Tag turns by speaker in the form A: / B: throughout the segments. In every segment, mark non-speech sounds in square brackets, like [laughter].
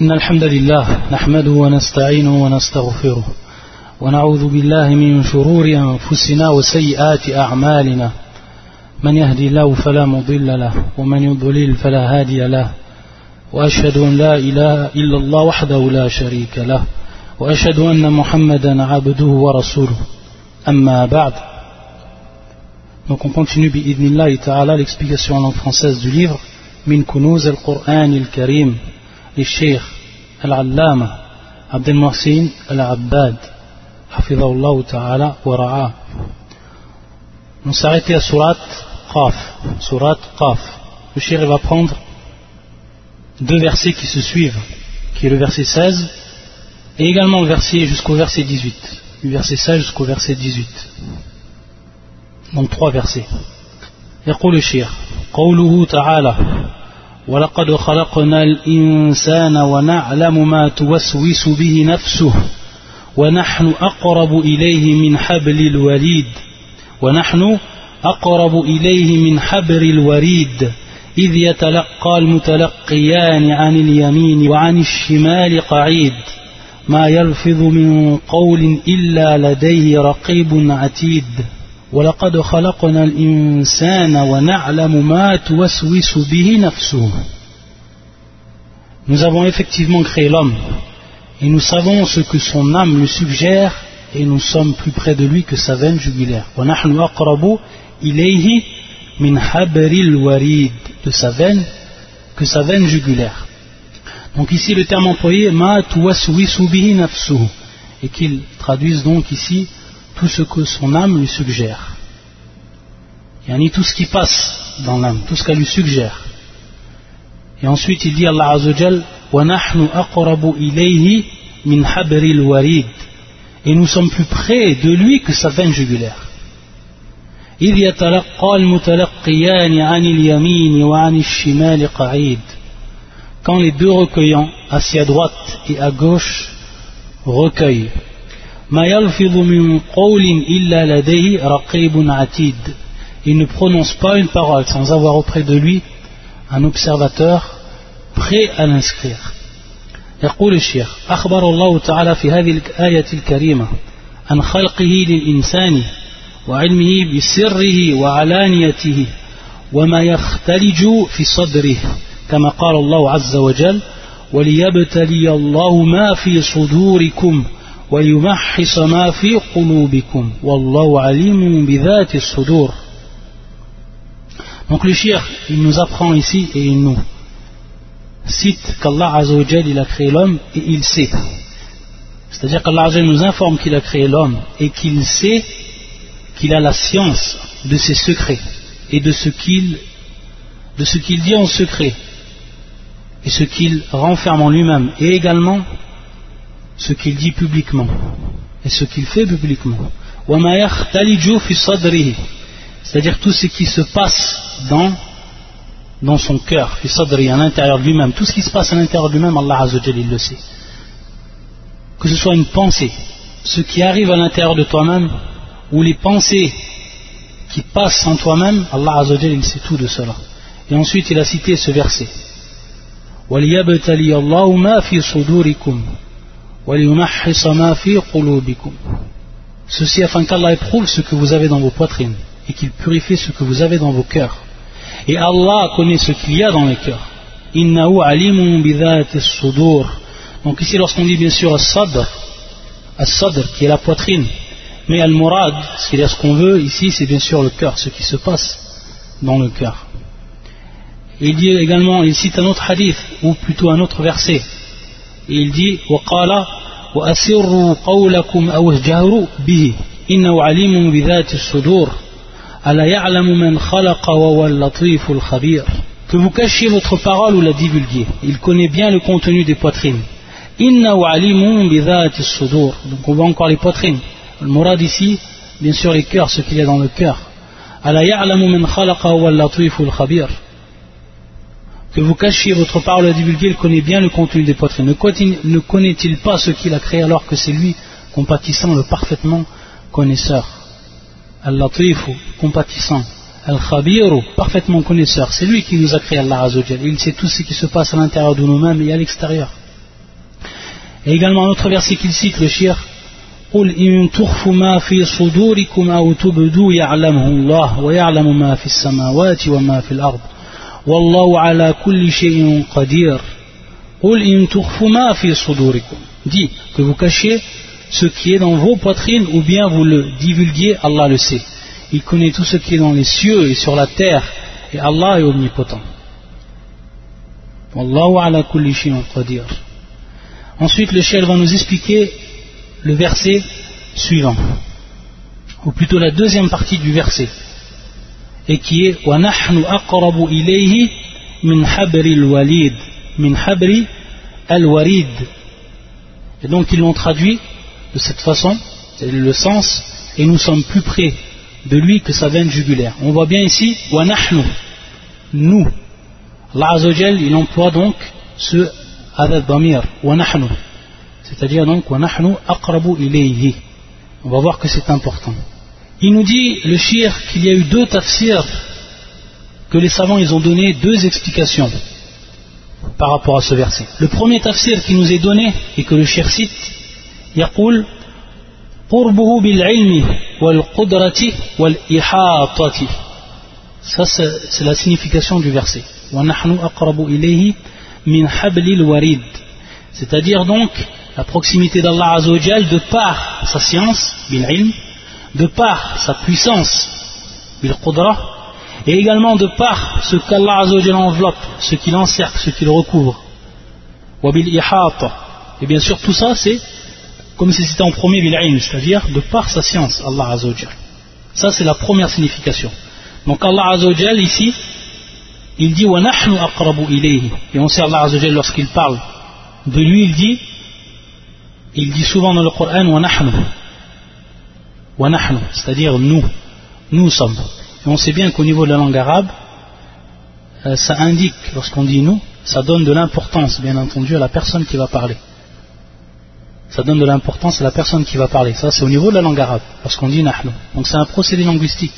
A: إن الحمد لله نحمده ونستعينه ونستغفره ونعوذ بالله من شرور أنفسنا وسيئات أعمالنا. من يهدي الله فلا مضل له ومن يضلل فلا هادي له. وأشهد أن لا إله إلا الله وحده لا شريك له وأشهد أن محمدا عبده ورسوله. أما بعد Donc on continue bi'idnillahi ta'ala l'explication en langue française du livre Min Kunuz al-Qur'an al-Karim. للشيخ العلامة عبد المحسن العباد حفظه الله تعالى ورعاه On s'est arrêté à Surat Qaf. Surat Qaf. Le shir va prendre deux versets qui se suivent, qui est le verset 16 et également le verset jusqu'au verset 18. Du verset 16 jusqu'au verset 18. Donc trois versets. يقول الشيخ قوله تعالى ولقد خلقنا الإنسان ونعلم ما توسوس به نفسه ونحن أقرب إليه من حبل الوريد ونحن أقرب إليه من حبر الوريد إذ يتلقى المتلقيان عن اليمين وعن الشمال قعيد ما يلفظ من قول إلا لديه رقيب عتيد ولقد خلقنا الإنسان ونعلم ما توسوس به نفسه Nous avons effectivement créé l'homme et nous savons ce que son âme lui suggère et nous sommes plus près de lui que sa veine jugulaire. وَنَحْنُ أَقْرَبُ إِلَيْهِ مِنْ حَبْرِ الْوَرِيدِ de sa veine que sa veine jugulaire. Donc ici le terme employé ma tuwaswisu bihi nafsuhu et qu'il traduise donc ici tout ce que son âme lui suggère. Yani tout ce qui passe dans l'âme, tout ce qu'elle lui suggère. Et ensuite il dit Allah Azzawajal وَنَحْنُ أَقْرَبُ إِلَيْهِ مِنْ حَبْرِ الْوَرِيدِ Et nous sommes plus près de lui que sa veine jugulaire. إِذْ يَتَلَقَّى الْمُتَلَقِّيَانِ عَنِ الْيَمِينِ وَعَنِ الشِّمَالِ قَعِيدٍ Quand les deux recueillants, assis à droite et à gauche, recueillent. مَا يَلْفِظُ مِنْ قَوْلٍ إِلَّا لَدَيْهِ رَقِيبٌ عَتِيدٌ Il ne prononce pas une parole sans avoir auprès de lui un observateur prêt à l'inscrire. يقول الشيخ أخبر الله تعالى في هذه الآية الكريمة عن خلقه للإنسان وعلمه بسره وعلانيته وما يختلج في صدره كما قال الله عز وجل وليبتلي الله ما في صدوركم ويمحص ما في قلوبكم والله عليم بذات الصدور Donc le shir, il nous apprend ici et il nous cite qu'Allah Azzawajal il a créé l'homme et il sait. C'est-à-dire qu'Allah Azzawajal nous informe qu'il a créé l'homme et qu'il sait qu'il a la science de ses secrets et de ce qu'il de ce qu'il dit en secret et ce qu'il renferme en lui-même et également ce qu'il dit publiquement et ce qu'il fait publiquement. C'est-à-dire tout ce qui se passe dans, dans son cœur, à l'intérieur de lui-même. Tout ce qui se passe à l'intérieur de lui-même, Allah Azzawajal, il le sait. Que ce soit une pensée, ce qui arrive à l'intérieur de toi-même, ou les pensées qui passent en toi-même, Allah Azzawajal, il sait tout de cela. Et ensuite, il a cité ce verset. وَلِيَبْتَلِيَ اللَّهُ مَا فِي صُدُورِكُمْ Ceci afin qu'Allah éprouve ce que vous avez dans vos poitrines et qu'il purifie ce que vous avez dans vos cœurs. Et Allah connaît ce qu'il y a dans les cœurs. Innahu alimun sudur. Donc ici, lorsqu'on dit bien sûr as-sadr, as-sadr qui est la poitrine, mais al-murad, c'est-à-dire ce qu'on veut ici, c'est bien sûr le cœur, ce qui se passe dans le cœur. Et il dit également, il cite un autre hadith, ou plutôt un autre verset. Et il dit, وقال وأسروا قولكم أو اجهروا به إنه عليم بذات الصدور que vous cachiez votre parole ou la divulguiez. Il connaît bien le contenu des poitrines. Donc on voit encore les poitrines. Le murad ici, bien sûr les cœurs, ce qu'il y a dans le cœur. Que vous cachiez votre parole ou la divulguiez, il connaît bien le contenu des poitrines. Ne connaît-il pas ce qu'il a créé alors que c'est lui, compatissant, le parfaitement connaisseur Al-Latifu, compatissant. Al-Khabiru, parfaitement connaisseur. C'est lui qui nous a créé Allah Azzawajal. Il sait tout ce qui se passe à l'intérieur de nous-mêmes et à l'extérieur. Et également un autre verset qu'il cite, le shir قل إن تخفوا ما في صدوركم أو تبدوا يعلمه الله ويعلم ما في السماوات وما في الأرض Wallahu ala kulli shay'in qadir. Qul in ma fi. Dis que vous cachez ce qui est dans vos poitrines ou bien vous le divulguiez? Allah le sait. Il connaît tout ce qui est dans les cieux et sur la terre et Allah est omnipotent. Wallahu ala kulli shay'in qadir. Ensuite, le chef va nous expliquer le verset suivant, ou plutôt la deuxième partie du verset et qui est وَنَحْنُ أَقْرَبُ إِلَيْهِ مِنْ حَبْرِ الْوَلِيدِ مِنْ حَبْرِ الْوَرِيدِ Et donc ils l'ont traduit de cette façon, c'est le sens, et nous sommes plus près de lui que sa veine jugulaire. On voit bien ici وَنَحْنُ nous. Allah Azzawajal, il emploie donc ce adad damir, وَنَحْنُ c'est-à-dire donc On va voir que c'est important. Il nous dit, le shir, qu'il y a eu deux tafsirs que les savants ils ont donné deux explications par rapport à ce verset. Le premier tafsir qui nous est donné et que le shir cite, يقول قربه بالعلم والقدرة والإحاطة ça c'est la signification du verset ونحن أقرب إليه من حبل الوريد c'est-à-dire donc la proximité d'Allah Azzawajal de par sa science, bil de par sa puissance, et également de par ce qu'Allah enveloppe, ce qu'il encercle, ce qu'il recouvre, Et bien sûr, tout ça, c'est comme si c'était en premier bil c'est-à-dire de par sa science, Allah Azzawajal. Ça, c'est la première signification. Donc Allah Azzawajal, ici, il dit nahnu aqrabu ilayhi. Et on sait Allah Azzawajal lorsqu'il parle de lui, il dit il dit souvent dans le Coran c'est-à-dire nous, nous sommes. Et on sait bien qu'au niveau de la langue arabe, euh, ça indique, lorsqu'on dit nous, ça donne de l'importance, bien entendu, à la personne qui va parler. Ça donne de l'importance à la personne qui va parler. Ça, c'est au niveau de la langue arabe, lorsqu'on dit nahnu. Donc c'est un procédé linguistique.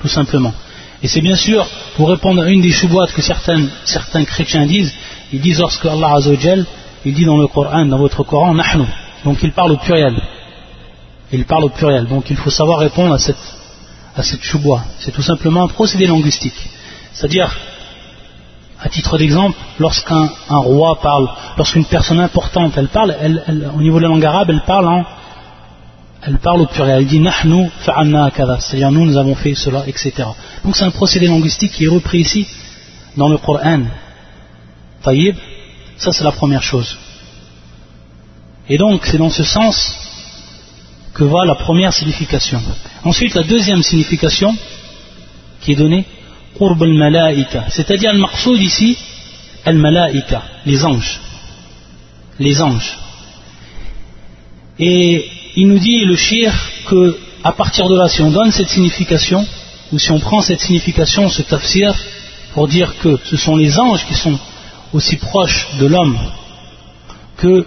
A: Tout simplement. Et c'est bien sûr, pour répondre à une des chouboites que certains, certains chrétiens disent, ils disent lorsque Allah Azzawajal, il dit dans le Coran, dans votre Coran, nahnu. Donc il parle au pluriel. Il parle au pluriel. Donc il faut savoir répondre à cette, à cette. C'est tout simplement un procédé linguistique. C'est-à-dire, à titre d'exemple, lorsqu'un roi parle, lorsqu'une personne importante, elle parle, au niveau de la langue arabe, elle parle en, elle parle au pluriel. Elle dit nahnu fa'anna C'est-à-dire nous, nous avons fait cela, etc. Donc c'est un procédé linguistique qui est repris ici dans le Coran. Taïb, ça c'est la première chose. Et donc c'est dans ce sens que va la première signification. Ensuite la deuxième signification qui est donnée, Qurb al-Malaika, c'est-à-dire le maqsoud ici, al-Malaika, les anges. Les anges. Et il nous dit, le shir, que à partir de là, si on donne cette signification, ou si on prend cette signification, ce tafsir, pour dire que ce sont les anges qui sont aussi proche de l'homme que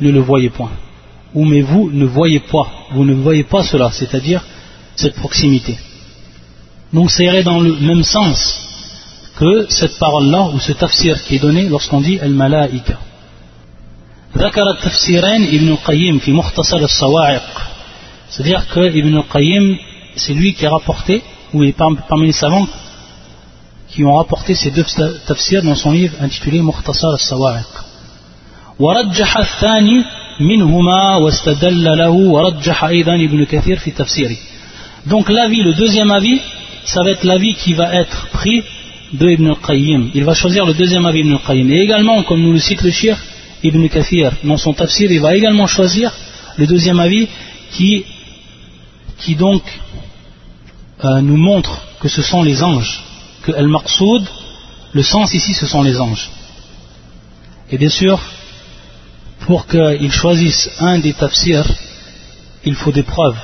A: ne le voyez point. Ou mais vous ne voyez pas. Vous ne voyez pas cela, c'est-à-dire cette proximité. Donc ça irait dans le même sens que cette parole-là, ou ce tafsir qui est donné lorsqu'on dit Al-Malaika. ذكر التفسيرين ابن القيم في مختصر الصواعق c'est-à-dire que Ibn al-Qayyim c'est lui qui a rapporté ou est parmi les savants qui ont rapporté ces deux tafsirs dans son livre intitulé Mukhtasar al-Sawa'iq. ورجح الثاني منهما واستدل له ورجح أيضا ابن كثير في تفسيره. Donc l'avis, le deuxième avis, ça va être l'avis qui va être pris de Ibn al-Qayyim. Il va choisir le deuxième avis d'Ibn al-Qayyim. Et également, comme nous le cite le shir, Ibn Kathir, dans son tafsir, il va également choisir le deuxième avis qui, qui donc euh, nous montre que ce sont les anges que al-maqsoud, le sens ici ce sont les anges. Et bien sûr, pour qu'il choisisse un des tafsirs, il faut des preuves.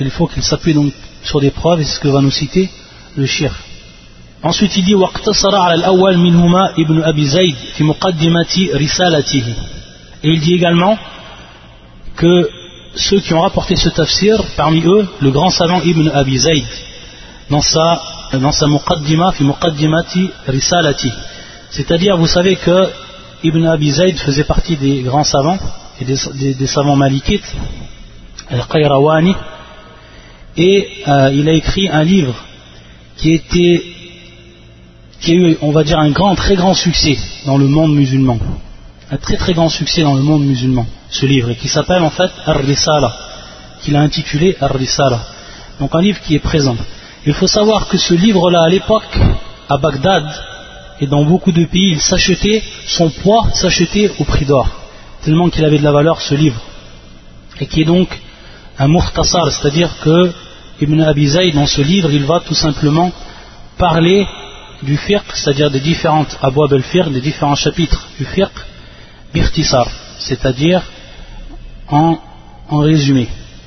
A: Il faut qu'il s'appuie donc sur des preuves, et c'est ce que va nous citer le shir. Ensuite il dit Et il dit également que ceux qui ont rapporté ce tafsir, parmi eux, le grand savant Ibn Abi Zayd, dans sa, dans sa muqaddima, fi muqaddimati risalati. C'est-à-dire, vous savez que Ibn Abi Zayd faisait partie des grands savants, et des, savants malikites, Al-Qayrawani, et euh, il a écrit un livre qui a eu, on va dire, un grand, très grand succès dans le monde musulman. Un très très grand succès dans le monde musulman, ce livre, et qui s'appelle en fait Ar-Risala, qu'il a intitulé Ar-Risala. Donc un livre qui est présent. Il faut savoir que ce livre-là, à l'époque, à Bagdad et dans beaucoup de pays, il s'achetait, son poids s'achetait au prix d'or, tellement qu'il avait de la valeur ce livre. Et qui est donc un muhtasar, c'est-à-dire que Ibn Abi dans ce livre, il va tout simplement parler du fiqh, c'est-à-dire des différentes abwab al-fiqh, des différents chapitres du fiqh, birtisar, c'est-à-dire en, résumé,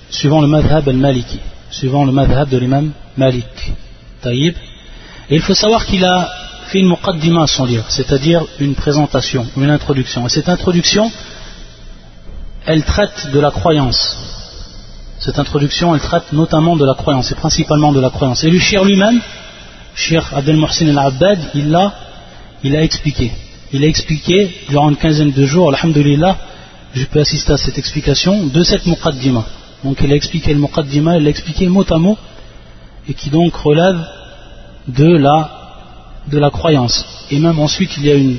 A: suivant le madhab al-maliki, suivant le madhab de l'imam Malik. Taïb. Et il faut savoir qu'il a une muqaddima son livre, c'est-à-dire une présentation, une introduction. Et cette introduction, elle traite de la croyance. Cette introduction, elle traite notamment de la croyance, et principalement de la croyance. Et le shir lui-même, Cheikh Abdel Mohsin al-Abbad, il l'a il a expliqué. Il a expliqué durant une quinzaine de jours, alhamdulillah, je peux assister à cette explication, de cette muqaddima. Donc il a expliqué le muqaddima, il l'a expliqué mot à mot, et qui donc relève de la, de la croyance. Et même ensuite, il y a une,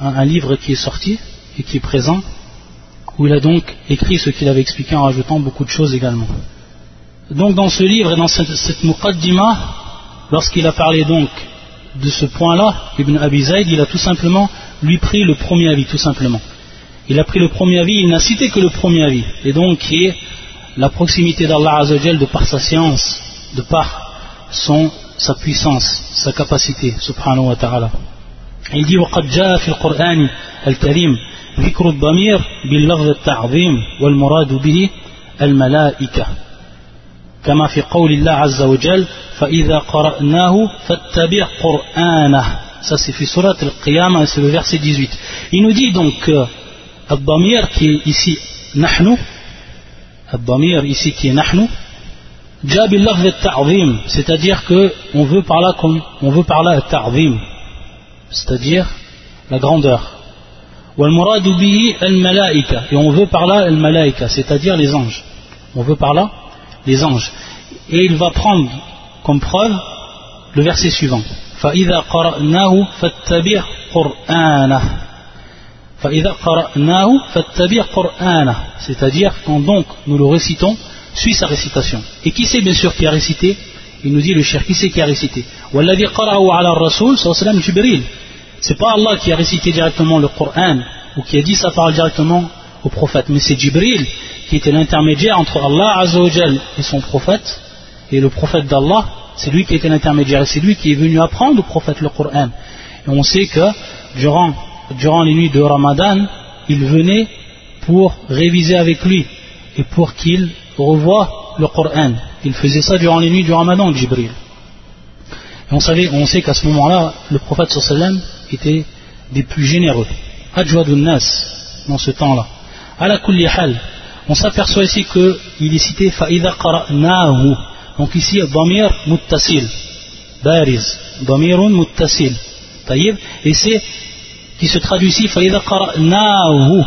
A: un, livre qui est sorti et qui est présent, où il a donc écrit ce qu'il avait expliqué en rajoutant beaucoup de choses également. Donc dans ce livre et dans cette, cette muqaddima, lorsqu'il a parlé donc de ce point-là, Ibn Abi Zayd, il a tout simplement lui pris le premier avis, tout simplement. Il a pris le premier avis, il n'a cité que le premier avis, et donc qui est la proximité d'Allah Azzawajal de par sa science, de par son, sa puissance, sa capacité, subhanahu wa ta'ala. Il dit وقد جاء في القرآن الكريم ذكر الضمير باللفظ التعظيم والمراد به الملائكة. كما في قول الله عز وجل فإذا قرأناه فاتبع قرآنه. Ça c'est في سورة القيامة c'est le verset 18 il nous dit donc que الضمير qui est ici نحن الضمير ici qui est نحن c'est-à-dire que on veut par là on veut par là التعظيم c'est-à-dire la grandeur والمراد به الملائكة et on veut par là الملائكة c'est-à-dire les anges on veut par là les anges. Et il va prendre comme preuve le verset suivant. فَإِذَا قَرَأْنَاهُ فَاتَّبِعْ قُرْآنَهُ فَإِذَا قَرَأْنَاهُ فَاتَّبِعْ قُرْآنَهُ C'est-à-dire quand donc nous le récitons, suit sa récitation. Et qui c'est bien sûr qui a récité Il nous dit le cher, qui c'est qui a récité C'est pas Allah qui a récité directement le Coran ou qui a dit sa parole directement au prophète, mais c'est Jibril qui était l'intermédiaire entre Allah Azzawajal et son prophète, et le prophète d'Allah, c'est lui qui était l'intermédiaire, et c'est lui qui est venu apprendre au prophète le Coran. Et on sait que durant, durant les nuits de Ramadan, il venait pour réviser avec lui et pour qu'il revoie le Coran. Il faisait ça durant les nuits du Ramadan, Jibril. Et on, savait, on sait qu'à ce moment-là, le prophète sallam était des plus généreux. Ajwadun Nas, dans ce temps-là à la kulli on s'aperçoit ici qu'il est cité fa'idha qara'nahu. Donc ici, damir muttasil, bariz, damirun muttasil. Taïb, et c'est qui se traduit ici fa'idha qara'nahu,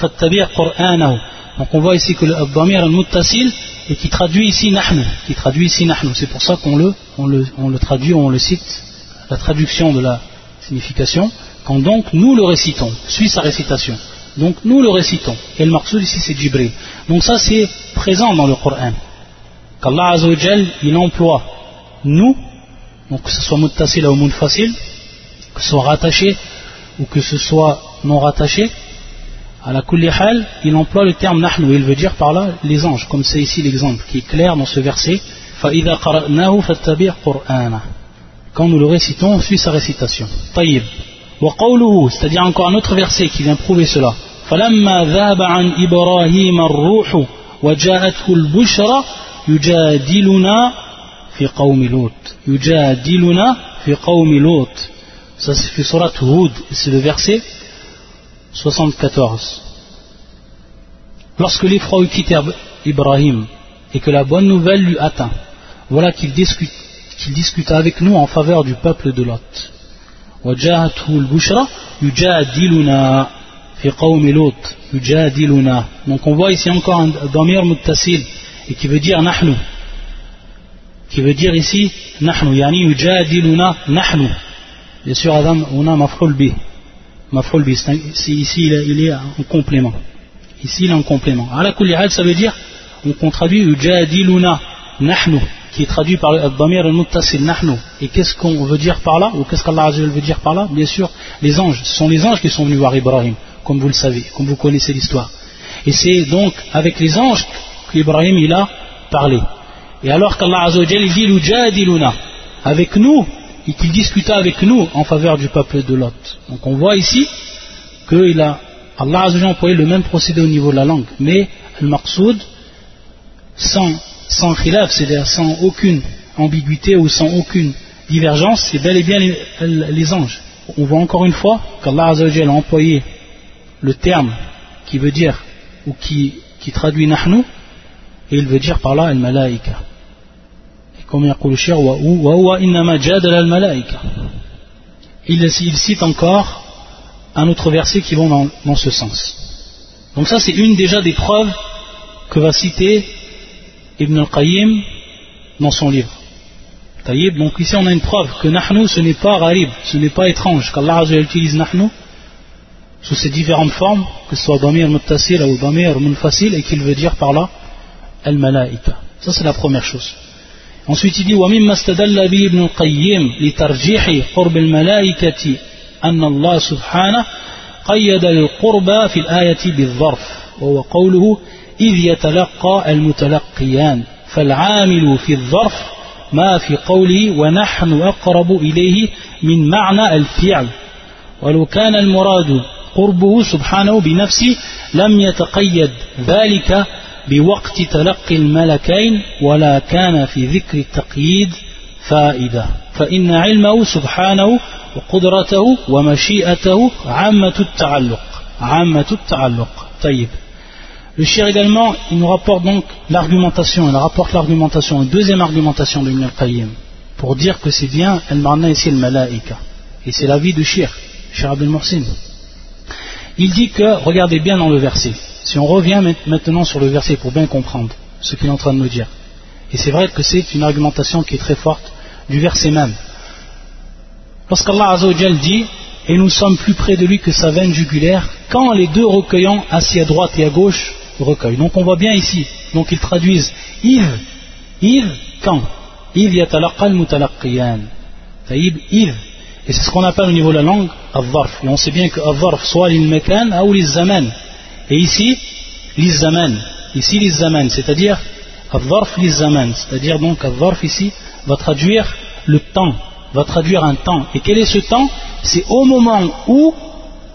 A: fattabi' qur'anahu. Donc on voit ici que le damir muttasil et qui traduit ici nahnu, qui traduit ici nahnu. C'est pour ça qu'on le, traduit, on le cite, la traduction de la signification, quand donc nous le récitons, suit sa récitation. Donc nous le récitons. Et le marsoul ici c'est Jibril. Donc ça c'est présent dans le Coran. Qu'Allah Azzawajal il emploie nous, donc que ce soit muttasil ou facile, que ce soit rattaché ou que ce soit non rattaché, à la hal, il emploie le terme nahnu, il veut dire par là les anges, comme c'est ici l'exemple qui est clair dans ce verset. Quand nous le récitons, on suit sa récitation. Taïb. C'est-à-dire encore un autre verset qui vient prouver cela. Ça c'est le verset 74. Lorsque l'effroi eut quitté Ibrahim et que la bonne nouvelle lui atteint, voilà qu'il discute, discuta avec nous en faveur du peuple de Lot. Donc on voit ici encore un damir muttasil et qui veut dire nahnu. Qui veut dire ici nahnu, yani yujadiluna nahnu. Bien sûr, Adam, on a maf'ul bi ici il est en complément. Ici il est en complément. Ala ça veut dire on traduit yujadiluna nahnu qui est traduit par le damir al-muttasil nahnu. Et qu'est-ce qu'on veut dire par là ou qu'est-ce qu'Allah veut dire par là? Bien sûr les anges. Ce sont les anges qui sont venus voir Ibrahim comme vous le savez comme vous connaissez l'histoire. Et c'est donc avec les anges qu'Ibrahim il a parlé. Et alors qu'Allah dit Lujadiluna avec nous et qu'il discuta avec nous en faveur du peuple de Lot. Donc on voit ici que a, Allah a employé le même procédé au niveau de la langue, mais al-maqsoud sans, sans khilaf, c'est-à-dire sans aucune ambiguïté ou sans aucune divergence, c'est bel et bien les, anges. On voit encore une fois qu'Allah a employé le terme qui veut dire ou qui, qui traduit nahnu et il veut dire par là al-malaïka comme يقول الشيخ وهو إنما جادل الملائكة il, il cite encore un autre verset qui va dans, dans ce sens donc ça c'est une déjà des preuves que va citer Ibn al-Qayyim dans son livre Taïb, donc ici on a une preuve que nahnu ce n'est pas rarib, ce n'est pas étrange qu'Allah utilise nahnu sous ses différentes formes, que ce soit damir muttasil ou damir munfasil et qu'il veut dire par là al-malaika. Ça c'est la première chose. Ensuite il dit ومما استدل به ابن القيم لترجيح قرب الملائكة أن الله سبحانه قيد القرب في الآية بالظرف وهو قوله إذ يتلقى المتلقيان فالعامل في الظرف ما في قوله ونحن أقرب إليه من معنى الفعل. ولو كان المراد قربه سبحانه بنفسه لم يتقيد ذلك بوقت تلقي الملكين ولا كان في ذكر التقييد فائدة فإن علمه سبحانه وقدرته ومشيئته عامة التعلق عامة التعلق طيب Le shir également, il nous rapporte donc l'argumentation, il rapporte l'argumentation, une deuxième argumentation de Ibn al-Qayyim, pour dire que c'est bien al-marna ici al-malaika. Et c'est l'avis de shir, shir Abdel Morsin. Il dit que, regardez bien dans le verset, si on revient maintenant sur le verset pour bien comprendre ce qu'il est en train de nous dire, et c'est vrai que c'est une argumentation qui est très forte du verset même. Lorsqu'Allah Azzawajal dit Et nous sommes plus près de lui que sa veine jugulaire, quand les deux recueillants, assis à droite et à gauche, recueillent. Donc on voit bien ici, donc ils traduisent Iv, Iv, quand? Iv yatalaqal mutalaqqiyan. Taïb, Iv, et c'est ce qu'on appelle au niveau de la langue al-dharf. Et on sait bien que al-dharf, soit l'il-mekan ou l'il-zaman. Et ici, l'il-zaman. Ici, l'il-zaman, c'est-à-dire al-dharf. C'est-à-dire donc al-dharf ici va traduire le temps, va traduire un temps. Et quel est ce temps? C'est au moment où,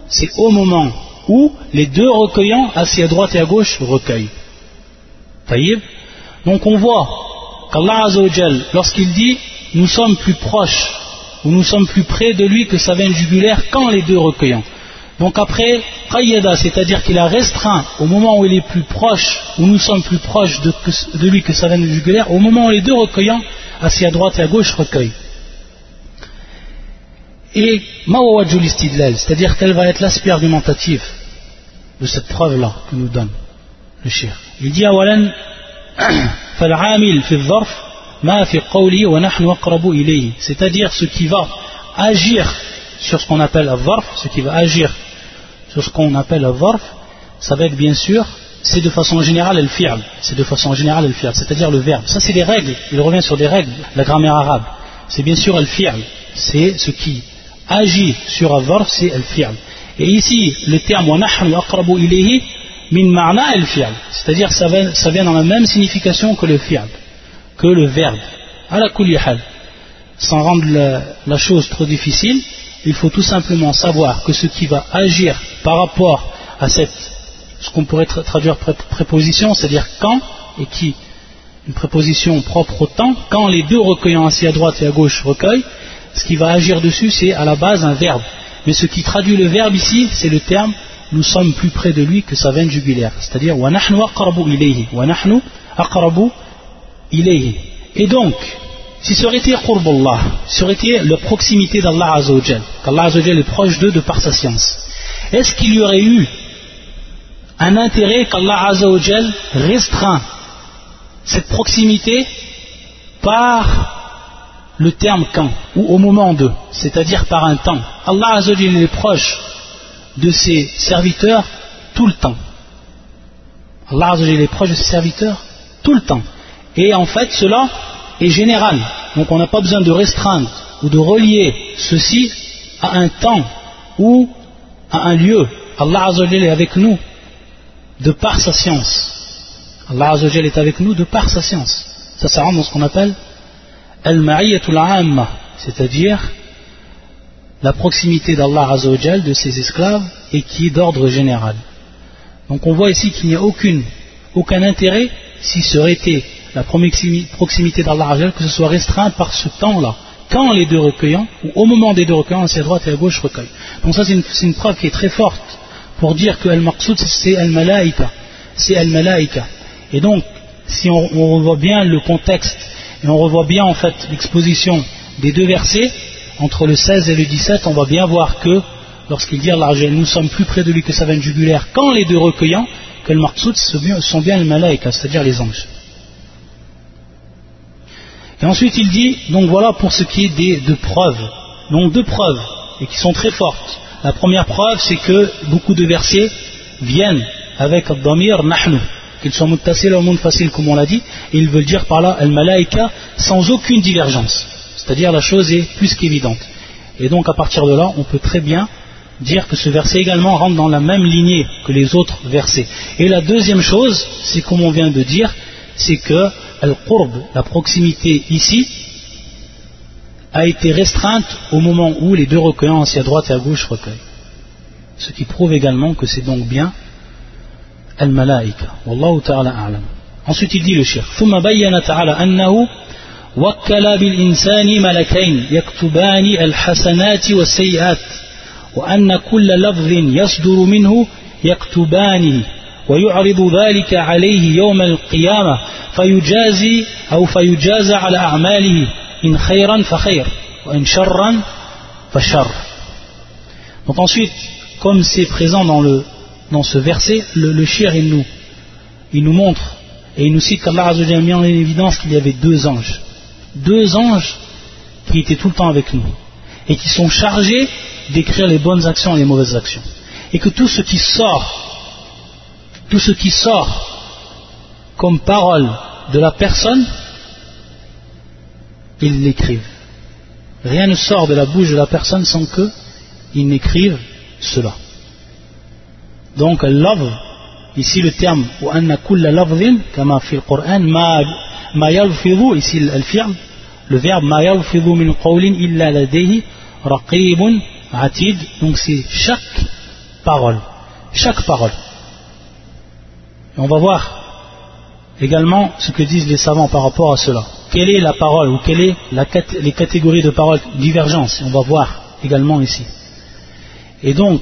A: c'est au moment où les deux recueillants, assis à droite et à gauche, recueillent. Taïb. Donc on voit qu'Allah Azzawajal, lorsqu'il dit nous sommes plus proches où nous sommes plus près de lui que sa veine jugulaire quand les deux recueillants. Donc après, qayyada, c'est-à-dire qu'il a restreint au moment où il est plus proche, où nous sommes plus proches de, lui que sa veine jugulaire, au moment où les deux recueillants, assis à droite et à gauche, recueillent. Et c'est-à-dire quel va être l'aspect argumentatif de cette preuve-là que nous donne le shir. Il dit awalan, فالعامل في الظرف c'est-à-dire ce qui va agir sur ce qu'on appelle un ce qui va agir sur ce qu'on appelle un ça va être bien sûr c'est de façon générale le fi'l. C'est de façon générale le fi'l c'est-à-dire le verbe. Ça c'est des règles. Il revient sur des règles la grammaire arabe. C'est bien sûr le fi'l. C'est ce qui agit sur un c'est le fi'l. Et ici le terme wa nahnu aqrabu ilayhi min ma'na al fi'l. C'est-à-dire ça ça vient dans la même signification que le fi'l que le verbe. À la sans rendre la, chose trop difficile, il faut tout simplement savoir que ce qui va agir par rapport à cette, ce qu'on pourrait traduire préposition, c'est-à-dire quand et qui, une préposition propre au temps, quand les deux recueillants assis à droite et à gauche recueillent, ce qui va agir dessus, c'est à la base un verbe. Mais ce qui traduit le verbe ici, c'est le terme nous sommes plus près de lui que sa veine jugulaire. C'est-à-dire, Et donc, si qurbullah, si ça aurait été la proximité d'Allah Azzawajal, qu'Allah Azzawajal est proche d'eux de par sa science, est-ce qu'il y aurait eu un intérêt qu'Allah Azzawajal restreint cette proximité par le terme quand, ou au moment de, c'est-à-dire par un temps? Allah Azzawajal est proche de ses serviteurs tout le temps. Allah Azzawajal est proche de ses serviteurs tout le temps. Et en fait, cela est général. Donc on n'a pas besoin de restreindre ou de relier ceci à un temps ou à un lieu. Allah Azzawajal est avec nous de par sa science. Allah Azzawajal est avec nous de par sa science. Ça, ça dans ce qu'on appelle al-ma'iyatul amma, c'est-à-dire la proximité d'Allah Azzawajal, de ses esclaves, et qui est d'ordre général. Donc on voit ici qu'il n'y a aucun intérêt, si ce été la proximité d'Allah que ce soit restreint par ce temps-là, quand les deux recueillants, ou au moment des deux recueillants, à droite et à gauche recueillent. Donc ça c'est une, preuve qui est très forte pour dire que Al-Maqsoud c'est Al-Malaika. C'est Al-Malaika. Et donc, si on, revoit bien le contexte, et on revoit bien en fait l'exposition des deux versets, entre le 16 et le 17, on va bien voir que, lorsqu'il dit Allah, nous sommes plus près de lui que sa veine jugulaire, quand les deux recueillants, que le martsout sont bien les malaïkas, c'est-à-dire les anges. Et ensuite il dit, donc voilà pour ce qui est des deux preuves. Donc deux preuves, et qui sont très fortes. La première preuve, c'est que beaucoup de versets viennent avec Ad-Damir Nahnu, qu'ils soient muttasil ou facile comme on l'a dit, et ils veulent dire par là Al-Malaïka sans aucune divergence. C'est-à-dire la chose est plus qu'évidente. Et donc à partir de là, on peut très bien dire que ce verset également rentre dans la même lignée que les autres versets. Et la deuxième chose, c'est comme on vient de dire, c'est que Al-Qurb, la proximité ici, a été restreinte au moment où les deux recueillants, assis à droite et à gauche, recueillent. Ce qui prouve également que c'est donc bien Al-Malaika. Wallahu ta'ala a'lam. Ensuite il dit le shir. وكل بالإنسان ملكين يكتبان الحسنات والسيئات وأن كل لفظ يصدر منه يكتبانه ويعرض ذلك عليه يوم القيامة فيجازي أو فيجازى على أعماله إن خيرا فخير وإن شرا فشر Donc ensuite, comme c'est présent dans, le, dans ce verset, le, le shir il nous, il nous montre et il nous cite qu'Allah a mis en évidence qu'il y avait deux anges. deux anges qui étaient tout le temps avec nous et qui sont chargés d'écrire les bonnes actions et les mauvaises actions. Et que tout ce qui sort, tout ce qui sort comme parole de la personne, ils l'écrivent. Rien ne sort de la bouche de la personne sans qu'ils n'écrivent cela. Donc, love, ici le terme, comme fait le Coran, ma yalfidhu, ici le verbe ma yalfidhu min qawlin illa ladayhi raqibun atid, donc c'est chaque parole, chaque parole. Et on va voir également ce que disent les savants par rapport à cela. Quelle est la parole ou quelles sont les catégories de paroles divergence On va voir également ici. Et donc,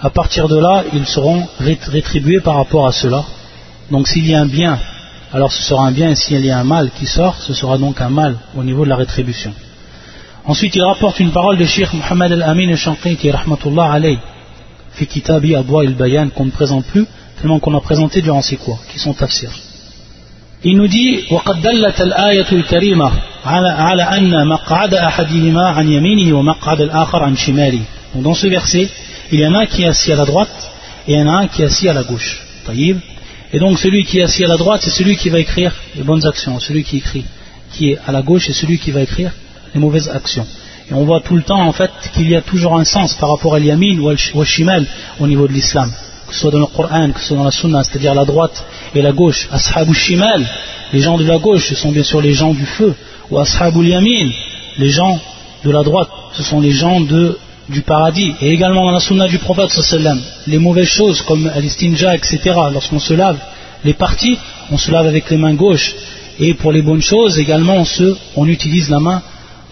A: à partir de là, ils seront rétribués par rapport à cela. Donc s'il y a un bien alors ce sera un bien, et s'il y a un mal qui sort, ce sera donc un mal au niveau de la rétribution. Ensuite, il rapporte une parole de Sheikh Muhammad al-Amin al-Shanqiti, rahmatullah alayh, fi kitabi Adwa il-Bayan, qu'on ne présente plus, tellement qu'on a présenté durant ces cours, qui sont tafsir. Il nous dit, وَقَدْ دَلَّتَ الْآيَةُ الْكَرِيمَةُ عَلَى أَنَّ مَقْعَدَ أَحَدِهِمَا عَنْ يَمِينِهِ وَمَقْعَدَ الْآخَرَ عَنْ شِمَالِهِ Donc dans ce verset, il y en a un qui est assis à la droite, et il y en a un qui est assis à la gauche. طيب et donc celui qui est assis à la droite, c'est celui qui va écrire les bonnes actions. Celui qui écrit, qui est à la gauche, c'est celui qui va écrire les mauvaises actions. Et on voit tout le temps en fait qu'il y a toujours un sens par rapport à l'yamin ou al shimal au niveau de l'islam. Que ce soit dans le Coran, que ce soit dans la sunna, c'est-à-dire la droite et la gauche. Ashabul shimal, les gens de la gauche, ce sont bien sûr les gens du feu. Ou ashabul yamin, les gens de la droite, ce sont les gens du paradis. Et également dans la sunna du prophète les mauvaises choses comme l'istinja, etc., lorsqu'on se lave les parties, on se lave avec les mains gauches. Et pour les bonnes choses, également, on utilise la main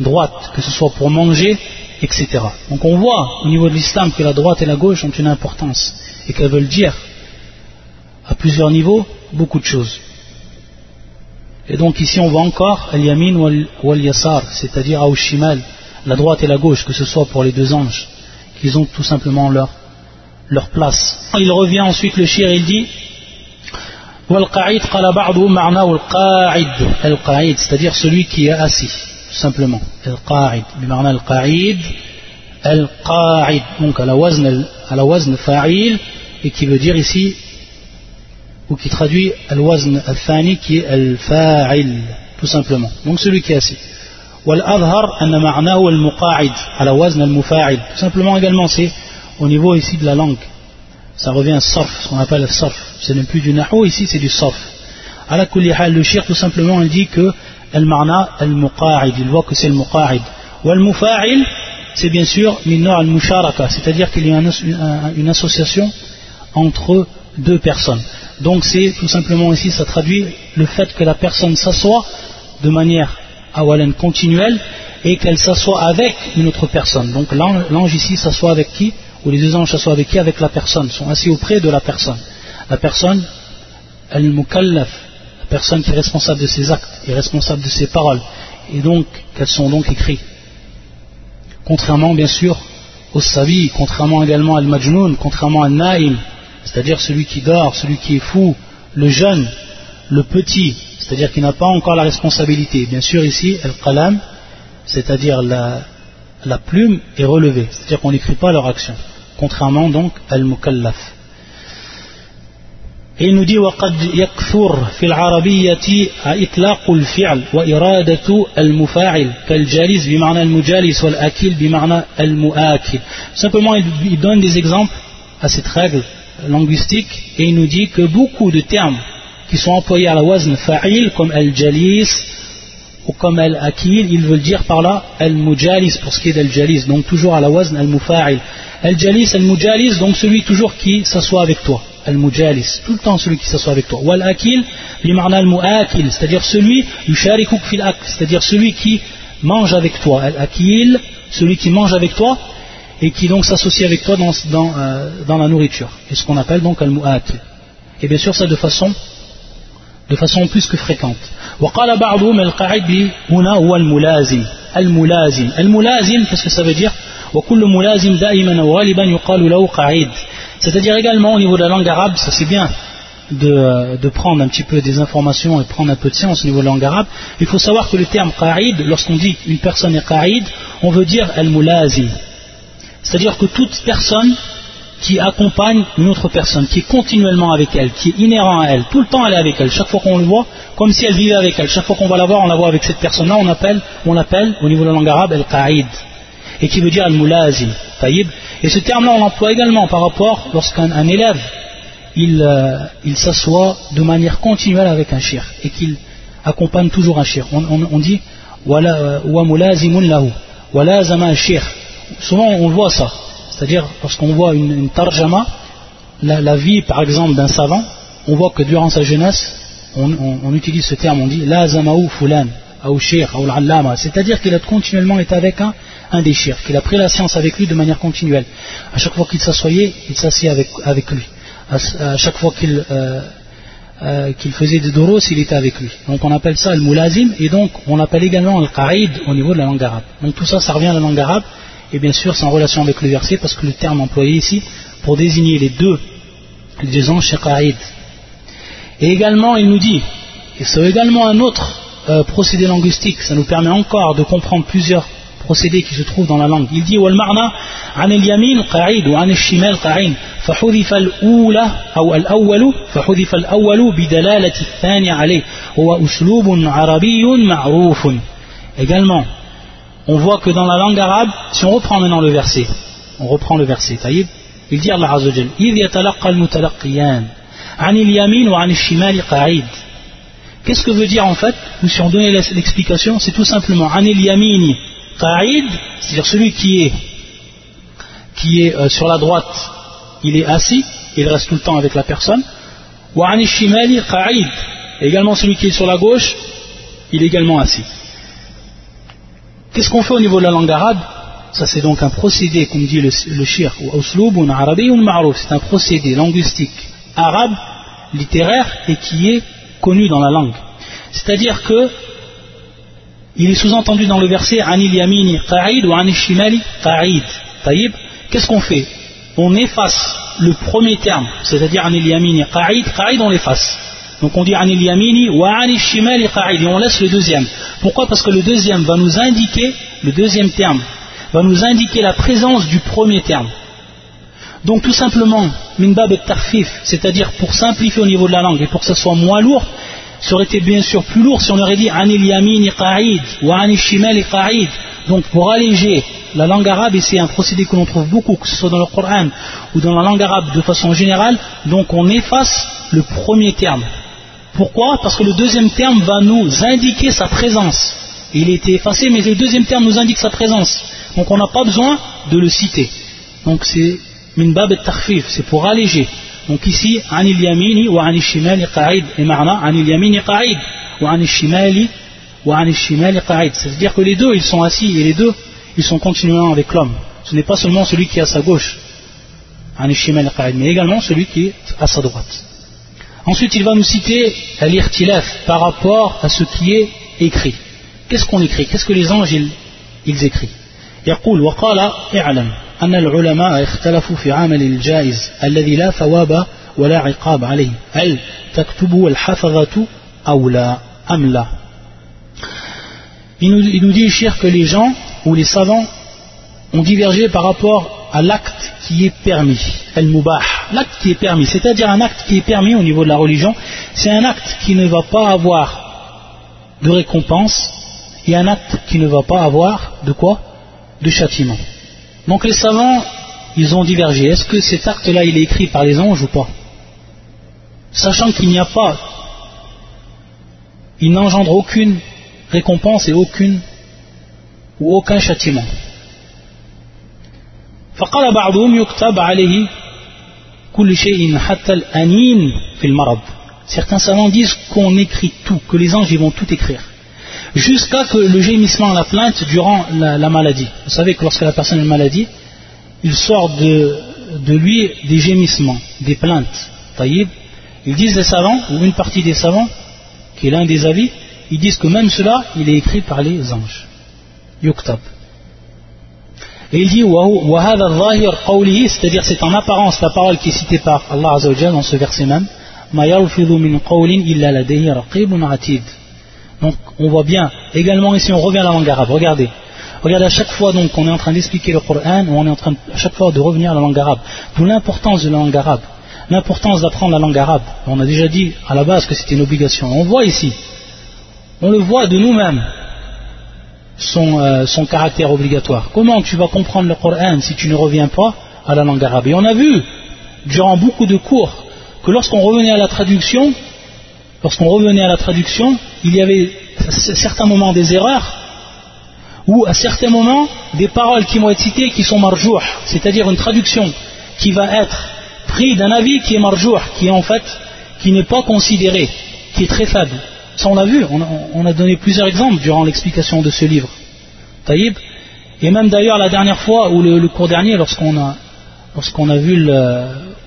A: droite, que ce soit pour manger, etc. Donc on voit au niveau de l'islam que la droite et la gauche ont une importance et qu'elles veulent dire à plusieurs niveaux beaucoup de choses. Et donc ici on voit encore al-yamin wal yasar, c'est-à-dire al-shimal, la droite et la gauche, que ce soit pour les deux anges, qu'ils ont tout simplement leur, leur place. Il revient ensuite le shir, il dit c'est-à-dire celui qui est assis, tout simplement. Al-qa'id, al-qa'id, donc à la wazn fa'il, et qui veut dire ici ou qui traduit al-wazn al-thani qui est al-fa'il, tout simplement. Donc celui qui est assis. Wal-adhar anna ma'nahu al-muqa'id, ala wazn al-mufa'il. Tout simplement également, c'est au niveau ici de la langue. Ça revient à sarf, ce qu'on appelle le sarf. Ce n'est plus du nahu, ici c'est du sarf. Hal, le tout simplement il dit que al-ma'na al-muqa'id, il voit que c'est le muqa'id. Wal-mufa'il, c'est bien sûr minna al-musharaka, c'est-à-dire qu'il y a une association entre deux personnes. Donc c'est tout simplement ici, ça traduit le fait que la personne s'assoit de manière awalan continuelle et qu'elle s'assoit avec une autre personne. Donc l'ange ici s'assoit avec qui Ou les deux anges s'assoient avec qui? Avec la personne, sont assis auprès de la personne. La personne, elle mukallaf, la personne qui est responsable de ses actes, est responsable de ses paroles. Et donc, qu'elles sont donc écrites. Contrairement bien sûr au savi, contrairement également al majnoun, contrairement à naïm, c'est-à-dire celui qui dort, celui qui est fou, le jeune, le petit, c'est-à-dire qui n'a pas encore la responsabilité. Bien sûr ici, al-qalam, c'est-à-dire la, plume est relevée, c'est-à-dire qu'on n'écrit pas leur action, contrairement donc al-mukallaf. Et il nous dit وقد يكثر في العربية إطلاق الفعل وإرادة المفاعل كالجالس بمعنى المجالس والأكل بمعنى المؤكل. Simplement il donne des exemples à cette règle linguistique et il nous dit que beaucoup de termes qui sont employés à la wazn fa'il comme al-jalis ou comme al-akil, ils veulent dire par là al-mujalis pour ce qui est d'al-jalis, donc toujours à la wazn al-mufa'il. Al-jalis, al-mujalis, donc celui toujours qui s'assoit avec toi. Al-mujalis, tout le temps celui qui s'assoit avec toi. Ou al-akil, al-mu'akil, c'est-à-dire celui, fil c'est-à-dire celui qui mange avec toi. Al-akil, celui qui mange avec toi, et qui donc s'associe avec toi dans, dans, euh, dans la nourriture. Et ce qu'on appelle donc al-mu'akil. Et bien sûr, ça de façon, de façon plus que fréquente. وقال بعضهم القاعد هنا هو الملازم الملازم الملازم qu'est-ce que ça veut dire وكل ملازم دائما وغالبا يقال له قاعد c'est-à-dire également au niveau de la langue arabe ça c'est bien de, de, prendre un petit peu des informations et prendre un peu de science au niveau de la langue arabe il faut savoir que le terme qa'id lorsqu'on dit une personne est qa'id on veut dire al-mulazim c'est-à-dire que toute personne qui accompagne une autre personne, qui est continuellement avec elle, qui est inhérent à elle, tout le temps elle est avec elle, chaque fois qu'on le voit, comme si elle vivait avec elle, chaque fois qu'on va la voir, on la voit avec cette personne-là, on appelle, on l'appelle au niveau de la langue arabe al-qa'id, et qui veut dire al-mulazim, Et ce terme-là, on l'emploie également par rapport lorsqu'un élève, euh, il, s'assoit de manière continuelle avec un shir, et qu'il accompagne toujours un shir. On, on, dit, wa mulazimun lahu, wa lazama shir souvent on voit ça. C'est-à-dire, lorsqu'on voit une, tarjama, la, vie par exemple d'un savant, on voit que durant sa jeunesse, on, utilise ce terme, on dit la zamaou fulan, ou c'est-à-dire qu'il a continuellement été avec un, des qu'il a pris la science avec lui de manière continuelle. À chaque fois qu'il s'assoyait, il s'assied avec, lui. À, chaque fois euh, euh, qu'il faisait des doros, il était avec lui. Donc on appelle ça le moulazim, et donc on l'appelle également le qaïd au niveau de la langue arabe. Donc tout ça, ça revient à la langue arabe, et bien sûr c'est en relation avec le verset parce que le terme employé ici pour désigner les deux, les deux anges Qaïd. Et également il nous dit, et c'est également un autre euh, procédé linguistique, ça nous permet encore de comprendre plusieurs procédés qui se trouvent dans la langue. Il dit والمعنى عن اليمين قاعد وعن الشمال قاعين فحذف الأولى أو الأول فحذف الأول بدلالة الثاني عليه هو أسلوب عربي معروف également on voit que dans la langue arabe, si on reprend maintenant le verset, on reprend le verset, il dit Allah Azzawajal, Qu'est-ce que veut dire en fait Si on donnait l'explication, c'est tout simplement Anil Yamini Qa'id, c'est-à-dire celui qui est, euh, sur la droite, il est assis, il reste tout le temps avec la personne. Wa Anil Shimali Qa'id, également celui qui est sur la gauche, il est également assis. Qu'est-ce qu'on fait au niveau de la langue arabe? Ça c'est donc un procédé, comme dit le, le shir, ou c'est un procédé linguistique arabe, littéraire, et qui est connu dans la langue. C'est-à-dire que il est sous-entendu dans le verset Anil Yamini Qa'id ou Anil Shimali Qa'id. Taïb, qu'est-ce qu'on fait? On efface le premier terme, c'est-à-dire Anil Yamini Qa'id, Qa'id on l'efface. Donc on dit Anil Yamini ou Anil Shimali et on laisse le deuxième. Pourquoi? Parce que le deuxième va nous indiquer, le deuxième terme, va nous indiquer la présence du premier terme. Donc tout simplement, minbab et tarfif, c'est-à-dire pour simplifier au niveau de la langue et pour que ce soit moins lourd, ça aurait été bien sûr plus lourd si on aurait dit anil yamin qa'id ou anil shimal qa'id. Donc pour alléger la langue arabe, et c'est un procédé que l'on trouve beaucoup, que ce soit dans le Coran ou dans la langue arabe de façon générale, donc on efface le premier terme. Pourquoi Parce que le deuxième terme va nous indiquer sa présence. Il a été effacé, mais le deuxième terme nous indique sa présence. Donc on n'a pas besoin de le citer. Donc c'est min bab et c'est pour alléger. Donc ici, anil yamini ou anil shimali qa'id. Et marna, anil yamini qa'id ou anil shimali ou anil shimali qa'id. C'est-à-dire que les deux, ils sont assis et les deux, ils sont continuellement avec l'homme. Ce n'est pas seulement celui qui est à sa gauche, anil shimali qa'id, mais également celui qui est à sa droite. Ensuite, il va nous citer l'irtilaf par rapport à ce qui est écrit. Qu'est-ce qu'on écrit Qu'est-ce que les anges, ils, ils écrivent يقول وقال اعلم أن العلماء اختلفوا في عمل الجائز الذي لا ثواب ولا عقاب عليه هل تكتبه الحفظة أو لا أم لا il nous, il nous dit cher que les gens ou les savants ont divergé par rapport à l'acte qui est permis, al-mubah, l'acte qui est permis, c'est-à-dire un acte qui est permis au niveau de la religion, c'est un acte qui ne va pas avoir de récompense et un acte qui ne va pas avoir de quoi? De châtiment. Donc les savants, ils ont divergé. Est-ce que cet acte-là, il est écrit par les anges ou pas? Sachant qu'il n'y a pas, il n'engendre aucune récompense et aucune ou aucun châtiment. Certains savants disent qu'on écrit tout, que les anges vont tout écrire jusqu'à que le gémissement, la plainte durant la, maladie. Vous savez que lorsque la personne est maladie, il sort de, lui des gémissements, des plaintes. Ils disent les savants, ou une partie des savants, qui est l'un des avis, ils disent que même cela, il est écrit par les anges. Yuktab. Et il dit, c'est-à-dire c'est en apparence la parole qui est citée par Allah Azzawajal dans ce verset même, donc on voit bien, également ici on revient à la langue arabe, regardez. Regardez à chaque fois donc qu'on est en train d'expliquer le Coran, on est en train à chaque fois de revenir à la langue arabe. D'où l'importance de la langue arabe, l'importance d'apprendre la langue arabe. On a déjà dit à la base que c'était une obligation. On voit ici, on le voit de nous-mêmes, son, euh, son caractère obligatoire. Comment tu vas comprendre le Coran si tu ne reviens pas à la langue arabe? Et on a vu, durant beaucoup de cours, que lorsqu'on revenait à la traduction, lorsqu'on revenait à la traduction, il y avait à certains moments des erreurs, ou à certains moments des paroles qui vont être citées qui sont marjouh, c'est-à-dire une traduction qui va être prise d'un avis qui est marjouh, qui est en fait, qui n'est pas considéré, qui est très faible. Ça on l'a vu, on a, donné plusieurs exemples durant l'explication de ce livre. Taïb. Et même d'ailleurs la dernière fois, ou le, cours dernier, lorsqu'on a, lorsqu'on a vu le,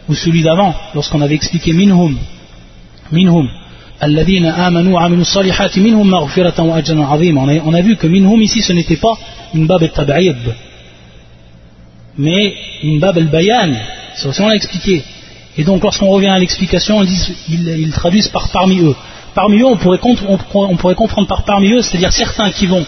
A: ou celui d'avant, lorsqu'on avait expliqué minhum, minhum, on a, vu que minhum ici ce n'était pas une bab al mais une bab al-bayan. C'est aussi on l'a expliqué. Et donc lorsqu'on revient à l'explication, ils, traduisent par parmi eux. Parmi eux, on pourrait, comprendre par parmi eux, c'est-à-dire certains qui vont,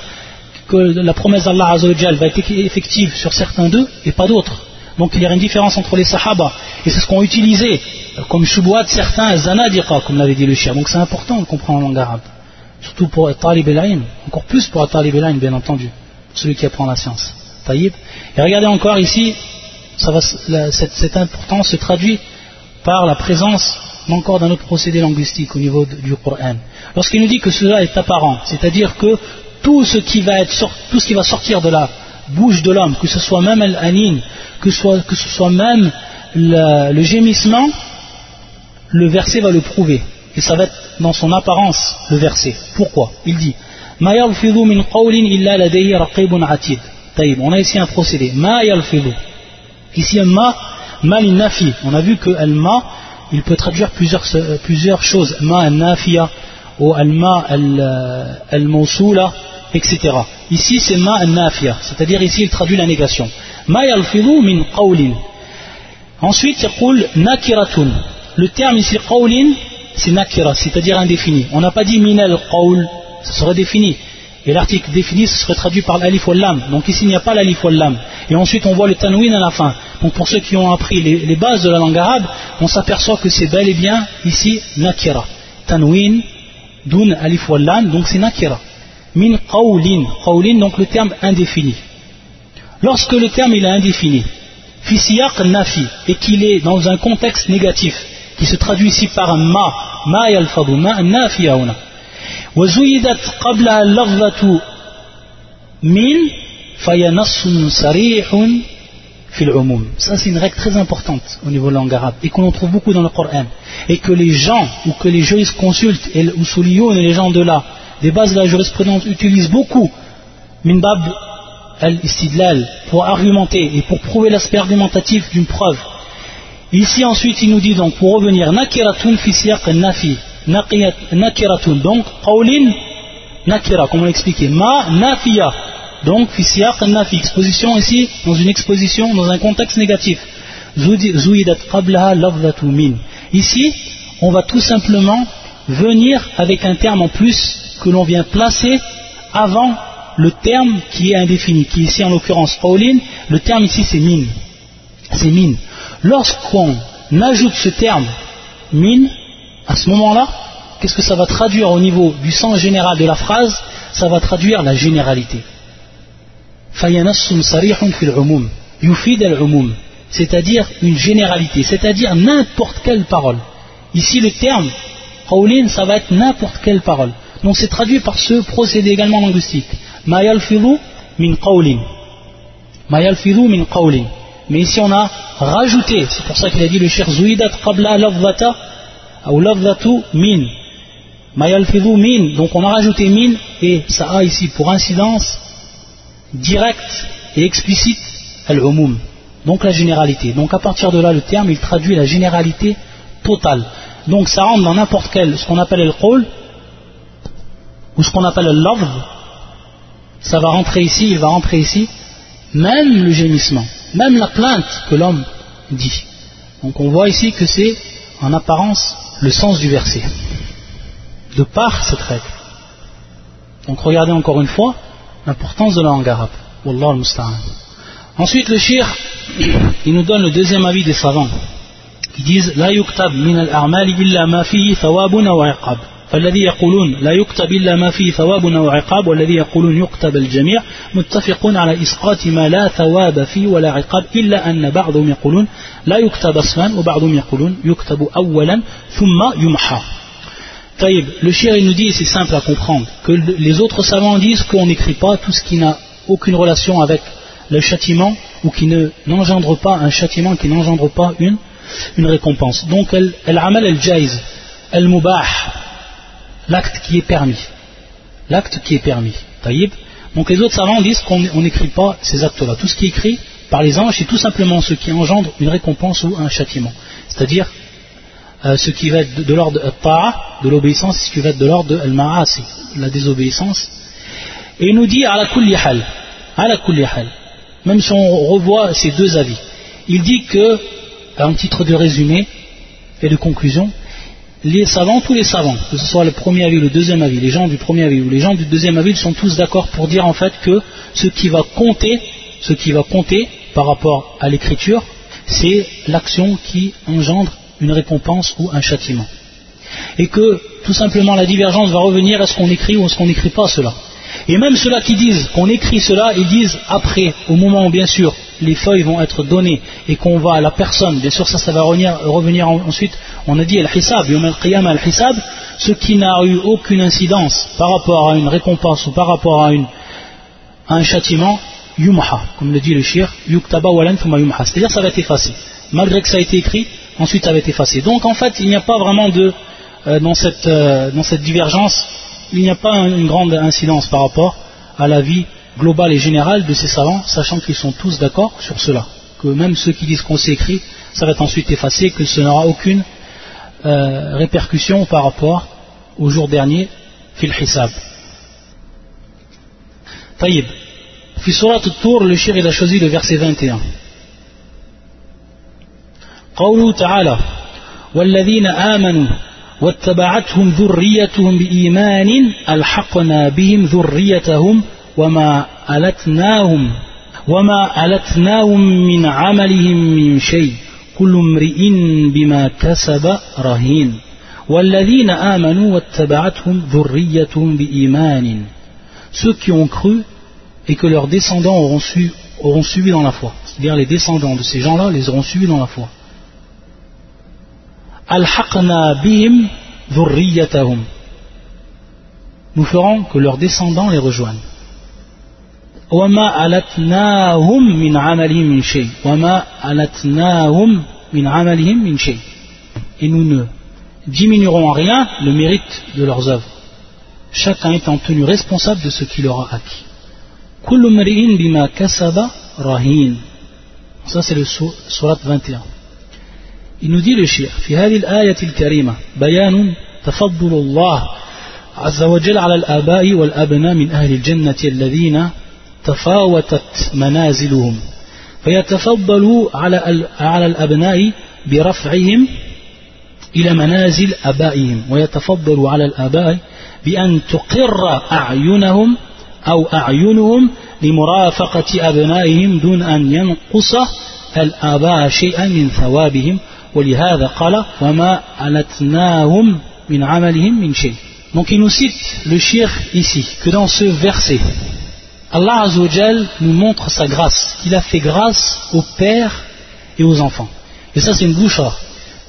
A: que la promesse d'Allah va être effective sur certains d'eux et pas d'autres. Donc il y a une différence entre les sahaba. Et c'est ce qu'ont utilisé comme de certains zanadiqa, comme l'avait dit le chien. Donc c'est important de comprendre la langue arabe. Surtout pour Talib el encore plus pour Talib el bien entendu, celui qui apprend la science. Taïb. Et regardez encore ici, ça va, cette, importance se traduit par la présence encore d'un autre procédé linguistique au niveau du Coran. Lorsqu'il nous dit que cela est apparent, c'est-à-dire que tout ce qui va être tout ce qui va sortir de la bouche de l'homme, que ce soit même l'anin, que, que ce soit même le, gémissement, le verset va le prouver. Et ça va être dans son apparence le verset. Pourquoi? Il dit on a ici un procédé. Ma Ici un ma, ma. On a vu que al ma, il peut traduire plusieurs, plusieurs choses. Ma al nafiya ou al ma al mawsula, etc. Ici c'est ma al nafiya, c'est-à-dire ici il traduit la négation. Ma yalfidu min qawlin. Ensuite, il coule nakiratun. Le terme ici qawlin, c'est nakira, c'est-à-dire indéfini. On n'a pas dit minal qawl, ça serait défini. Et l'article défini, serait traduit par l'alif ou l'am. Donc ici, il n'y a pas l'alif ou l'am. Et ensuite, on voit le tanwin à la fin. Donc pour ceux qui ont appris les, bases de la langue arabe, on s'aperçoit que c'est bel et bien ici nakira. Tanwin, dun, alif ou l'am, donc c'est nakira. Min qawlin. Qawlin, donc le terme indéfini. Lorsque le terme il est indéfini, fi nafi, et qu'il est dans un contexte négatif, qui se traduit ici par ma, ma yalfadu, ma nafiya وزيدت قبلها اللفظة من فينص صريح في العموم ça c'est une règle très importante au niveau de langue arabe et qu'on trouve beaucoup dans le Coran et que les gens ou que les jurisconsultes et les et les gens de là des bases de la jurisprudence utilisent beaucoup min bab al-istidlal pour argumenter et pour prouver l'aspect argumentatif d'une preuve ici ensuite il nous dit donc pour revenir nakiratun fi siyaq nafi donc qawlin nakira, comme on l'a expliqué, ma nafiya, donc exposition ici, dans une exposition, dans un contexte négatif. Zouidat qablaha lafzatu min. Ici, on va tout simplement venir avec un terme en plus que l'on vient placer avant le terme qui est indéfini, qui ici en l'occurrence qawlin, le terme ici c'est min. C'est min. Lorsqu'on ajoute ce terme min, à ce moment-là, qu'est-ce que ça va traduire au niveau du sens général de la phrase? Ça va traduire la généralité. c'est-à-dire une généralité, c'est-à-dire n'importe quelle parole. Ici le terme qawlin, ça va être n'importe quelle parole. Donc c'est traduit par ce procédé également linguistique. Ma min qawlin. Ma min qawlin. Mais ici on a rajouté, c'est pour ça qu'il a dit le cher Zouidat qabla lafzata min. min. Donc on a rajouté min et ça a ici pour incidence directe et explicite al-umum. Donc la généralité. Donc à partir de là, le terme il traduit la généralité totale. Donc ça rentre dans n'importe quel, ce qu'on appelle le qawl ou ce qu'on appelle le love. Ça va rentrer ici, il va rentrer ici. Même le gémissement, même la plainte que l'homme dit. Donc on voit ici que c'est en apparence le sens du verset, de par cette règle. Donc regardez encore une fois l'importance de la langue arabe. Wallah al Ensuite, le shir, [clears throat] il nous donne le deuxième avis des savants, qui disent La yuktab min al-a'mali illa ma fihi wa iqab. فالذي يقولون لا يكتب إلا ما فيه ثواب وعقاب والذي يقولون يكتب الجميع متفقون على إسقاط ما لا ثواب فيه ولا عقاب إلا أن بعضهم يقولون لا يكتب أصلا وبعضهم يقولون يكتب أولا ثم يمحى طيب le shir il nous dit c'est simple à comprendre que les autres savants disent qu'on n'écrit pas tout ce qui n'a aucune relation avec le châtiment ou qui ne n'engendre pas un châtiment qui n'engendre pas une, une récompense donc elle amal el jaiz el mubah l'acte qui est permis. L'acte qui est permis. Taïb. Donc les autres savants disent qu'on n'écrit pas ces actes-là. Tout ce qui est écrit par les anges, c'est tout simplement ce qui engendre une récompense ou un châtiment. C'est-à-dire euh, ce qui va être de, l'ordre de ta'a, de l'obéissance, ce qui va être de l'ordre de al-ma'asi, la désobéissance. Et il nous dit à la à même si on revoit ces deux avis, il dit que, un titre de résumé et de conclusion, les savants, tous les savants, que ce soit le premier avis, le deuxième avis, les gens du premier avis ou les gens du deuxième avis, sont tous d'accord pour dire en fait que ce qui va compter, ce qui va compter par rapport à l'écriture, c'est l'action qui engendre une récompense ou un châtiment. Et que tout simplement la divergence va revenir est-ce qu'on écrit ou est-ce qu'on n'écrit pas cela. Et même ceux-là qui disent qu'on écrit cela, ils disent après, au moment où bien sûr les feuilles vont être données et qu'on va à la personne, bien sûr ça, ça va revenir, ensuite, on a dit al-hisab, al al-hisab, ce qui n'a eu aucune incidence par rapport à une récompense ou par rapport à, un châtiment, yumha, comme le dit le shir, yuktaba walan c'est-à-dire ça va être effacé. Malgré que ça a été écrit, ensuite ça va être effacé. Donc en fait, il n'y a pas vraiment de, euh, dans, cette, euh, dans cette divergence, il n'y a pas une grande incidence par rapport à la vie globale et générale de ces savants, sachant qu'ils sont tous d'accord sur cela. Que même ceux qui disent qu'on s'est écrit, ça va être ensuite effacé, que ce n'aura aucune euh, répercussion par rapport au jour dernier, fil hisab. Taïb. Fi surat tour le shir il a choisi le verset 21. قوله تعالى والذين آمنوا واتبعتهم ذريتهم بإيمان ألحقنا بهم ذريتهم وما ألتناهم وما ألتناهم من عملهم من شيء كل امرئ بما كسب رهين والذين آمنوا واتبعتهم ذريتهم بإيمان ceux qui ont cru et que leurs descendants auront, su, auront suivi dans la foi c'est-à-dire les descendants de ces gens-là les auront suivis dans la foi Al-Haqna bihim Nous ferons que leurs descendants les rejoignent. وما ألتناهم من عملهم من شيء. وما ألتناهم من عملهم من شيء. Et nous ne diminuerons en rien le mérite de leurs œuvres. Chacun étant tenu responsable de ce qu'il aura acquis. كل امرئ بما كسب رهين ça c'est le surat 21 il nous dit le shir في هذه الآية الكريمة بيان تفضل الله عز وجل على الآباء والأبناء من أهل الجنة الذين تفاوتت منازلهم فيتفضل على على الأبناء برفعهم إلى منازل أبائهم ويتفضل على الآباء بأن تقر أعينهم أو أعينهم لمرافقة أبنائهم دون أن ينقص الآباء شيئا من ثوابهم. ولهذا قال وما ألتناهم من عملهم من شيء Donc il nous cite le shir ici, que dans ce verset, Allah Azzawajal nous montre sa grâce, qu'il a fait grâce aux pères et aux enfants. Et ça c'est une boucha,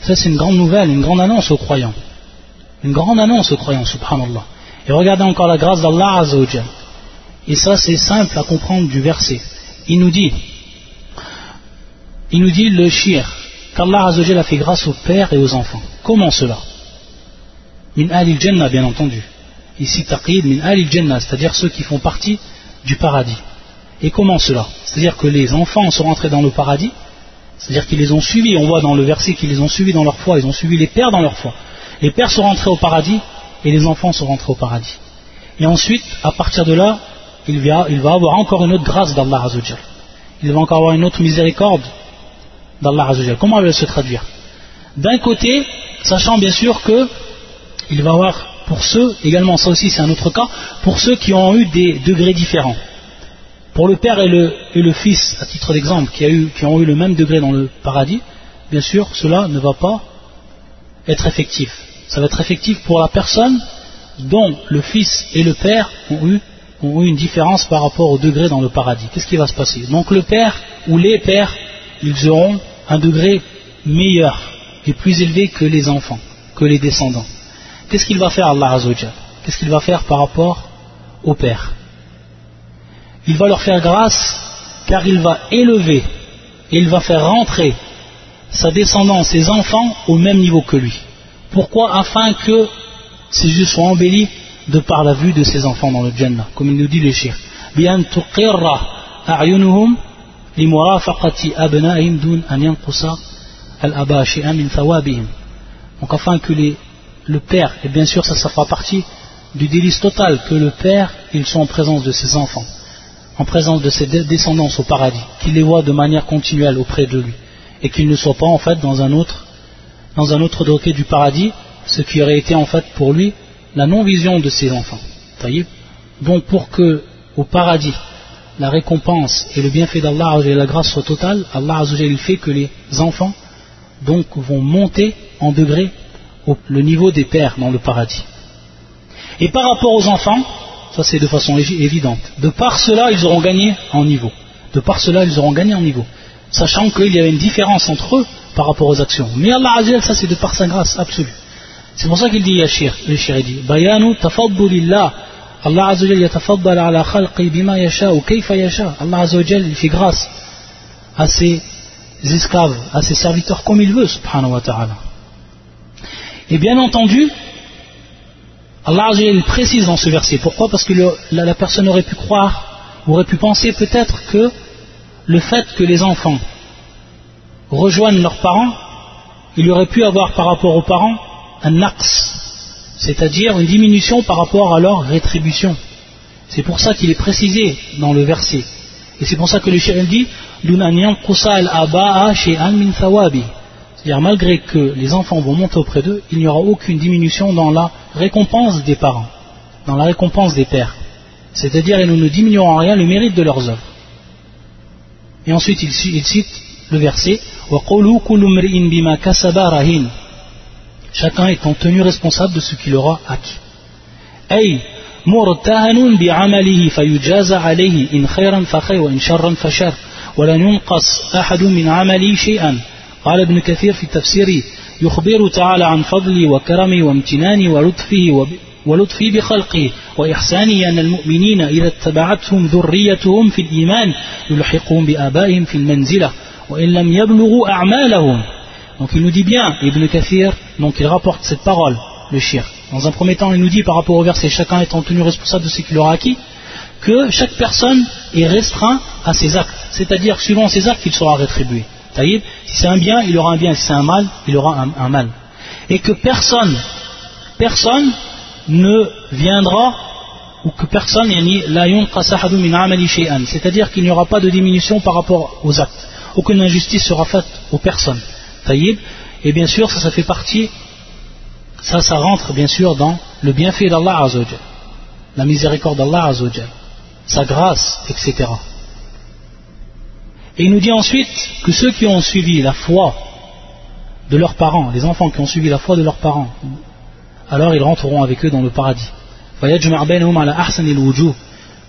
A: ça c'est une grande nouvelle, une grande annonce aux croyants. Une grande annonce aux croyants, subhanallah. Et regardez encore la grâce d'Allah Azzawajal. Et ça c'est simple à comprendre du verset. Il nous dit, il nous dit le shir, qu'Allah a fait grâce aux pères et aux enfants. Comment cela? Min al jannah bien entendu. Ici taqid min al jannah, c'est-à-dire ceux qui font partie du paradis. Et comment cela C'est-à-dire que les enfants sont rentrés dans le paradis, c'est-à-dire qu'ils les ont suivis, on voit dans le verset qu'ils les ont suivis dans leur foi, ils ont suivi les pères dans leur foi. Les pères sont rentrés au paradis et les enfants sont rentrés au paradis. Et ensuite, à partir de là, il va, avoir encore une autre grâce d'Allah Azzawajal. Il va encore avoir une autre miséricorde d'Allah Azzawajal. Comment elle va se traduire? D'un côté, sachant bien sûr que il va avoir pour ceux, également ça aussi c'est un autre cas, pour ceux qui ont eu des degrés différents. Pour le père et le, fils, à titre d'exemple, qui, ont eu le même degré dans le paradis, bien sûr, cela ne va pas être effectif. Ça va être effectif pour la personne dont le fils et le père ont eu, ont eu une différence par rapport au degré dans le paradis. Qu'est-ce qui va se passer? Donc le père ou les pères, ils auront un degré meilleur et plus élevé que les enfants, que les descendants. Qu'est-ce qu'il va faire Allah Azzawajal Qu'est-ce qu'il va faire par rapport au père? Il va leur faire grâce car il va élever et il va faire rentrer sa descendance, ses enfants au même niveau que lui. Pourquoi? Afin que ses yeux soient embellis de par la vue de ses enfants dans le Jannah, comme il nous dit le shir. Donc afin que le père et bien sûr ça, ça fera partie du délice total que le père sont en présence de ses enfants en présence de ses descendants au paradis qu'il les voit de manière continuelle auprès de lui et qu'il ne soit pas en fait dans un autre dans un autre degré du paradis ce qui aurait été en fait pour lui la non-vision de ses enfants. Donc pour que au paradis la récompense et le bienfait d'Allah et la grâce soient totales, Allah il fait que les enfants donc vont monter en degré le niveau des pères dans le paradis. Et par rapport aux enfants, ça c'est de façon évidente, de par cela ils auront gagné en niveau. De par cela, ils auront gagné en niveau. Sachant qu'il y avait une différence entre eux par rapport aux actions. Mais Allah Azzawajal, ça c'est de par sa grâce absolue. C'est pour ça qu'il dit Yashir, le shir dit Bayanu tafaddulillah. Allah Azzawajal yatafaddal ala khalqi bima yasha ou kayfa yasha. Allah Azzawajal il fait grâce à ses esclaves, à ses serviteurs comme il veut, subhanahu wa ta'ala. Et bien entendu, Allah précise dans ce verset. Pourquoi? Parce que la, personne aurait pu croire, aurait pu penser peut-être que le fait que les enfants rejoignent leurs parents, il aurait pu avoir par rapport aux parents un naqs, c'est-à-dire une diminution par rapport à leur rétribution. C'est pour ça qu'il est précisé dans le verset. Et c'est pour ça que le shir dit c'est-à-dire malgré que les enfants vont monter auprès d'eux, il n'y aura aucune diminution dans la récompense des parents, dans la récompense des pères. C'est-à-dire ils ne diminueront en rien le mérite de leurs œuvres. Et ensuite il cite le verset chacun étant tenu responsable de ce qu'il aura acquis. أي مرتهن بعمله فيجازى عليه إن خيرا فخير وإن شرا فشر ولن ينقص أحد من عملي شيئا قال ابن كثير في تفسيره يخبر تعالى عن فضلي وكرمي وامتناني ولطفه ولطفي بخلقه وإحسانه أن المؤمنين إذا اتبعتهم ذريتهم في الإيمان يلحقهم بآبائهم في المنزلة وإن لم يبلغوا أعمالهم Donc il nous dit bien, Ibn Kathir, donc il rapporte cette parole, le shir. Dans un premier temps, il nous dit par rapport au verset, chacun étant tenu responsable de ce qu'il aura acquis, que chaque personne est restreint à ses actes. C'est-à-dire, suivant ses actes, il sera rétribué. Si c'est un bien, il aura un bien. Si c'est un mal, il aura un, mal. Et que personne, personne ne viendra ou que personne c'est-à-dire qu'il n'y aura pas de diminution par rapport aux actes aucune injustice sera faite aux personnes Taïb. Et bien sûr, ça, ça fait partie, ça, ça rentre bien sûr dans le bienfait d'Allah la miséricorde d'Allah sa grâce, etc. Et il nous dit ensuite que ceux qui ont suivi la foi de leurs parents, les enfants qui ont suivi la foi de leurs parents, alors ils rentreront avec eux dans le paradis.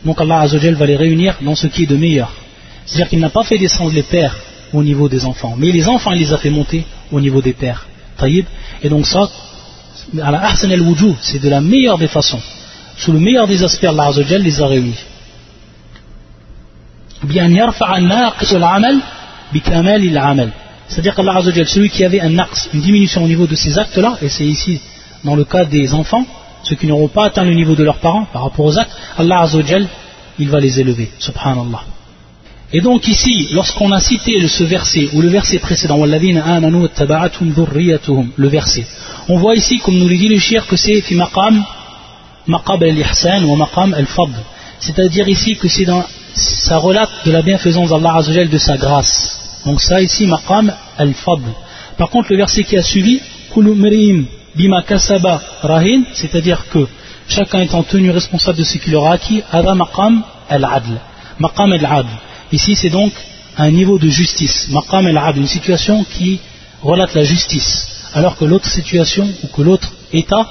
A: Donc Allah Azzawajal va les réunir dans ce qui est de meilleur. C'est-à-dire qu'il n'a pas fait descendre les pères au niveau des enfants. Mais les enfants, il les a fait monter au niveau des pères. Et donc ça, c'est de la meilleure des façons. Sous le meilleur des aspects, Allah Azzawajal les a réunis. C'est-à-dire qu'Allah celui qui avait un naqs, une diminution au niveau de ces actes-là, et c'est ici dans le cas des enfants, ceux qui n'auront pas atteint le niveau de leurs parents par rapport aux actes, Allah Azzawajal, il va les élever. Subhanallah. Et donc ici, lorsqu'on a cité ce verset, ou le verset précédent, le verset, on voit ici, comme nous le dit le shir, que c'est fi maqam, maqab al-ihsan ou maqam al-fadl. C'est-à-dire ici que c'est dans, ça relate de la bienfaisance d'Allah Azzawajal de sa grâce. Donc ça ici, maqam al-fadl. Par contre, le verset qui a suivi, bima kasaba rahin, c'est-à-dire que chacun étant tenu responsable de ce qu'il aura acquis, ada maqam al-adl. Maqam al-adl. Ici, c'est donc un niveau de justice. Maqam el-Ad, une situation qui relate la justice. Alors que l'autre situation, ou que l'autre état,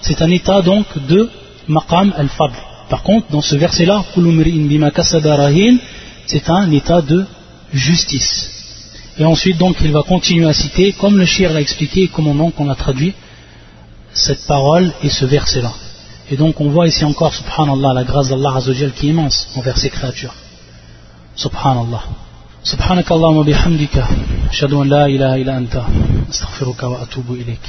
A: c'est un état donc de Maqam al-Fadl. Par contre, dans ce verset-là, c'est un état de justice. Et ensuite, donc, il va continuer à citer, comme le shir l'a expliqué et comme on l'a traduit, cette parole et ce verset-là. Et donc, on voit ici encore, subhanallah, la grâce d'Allah qui est immense envers ses créatures. سبحان الله سبحانك اللهم وبحمدك أشهد أن لا إله إلا أنت أستغفرك وأتوب إليك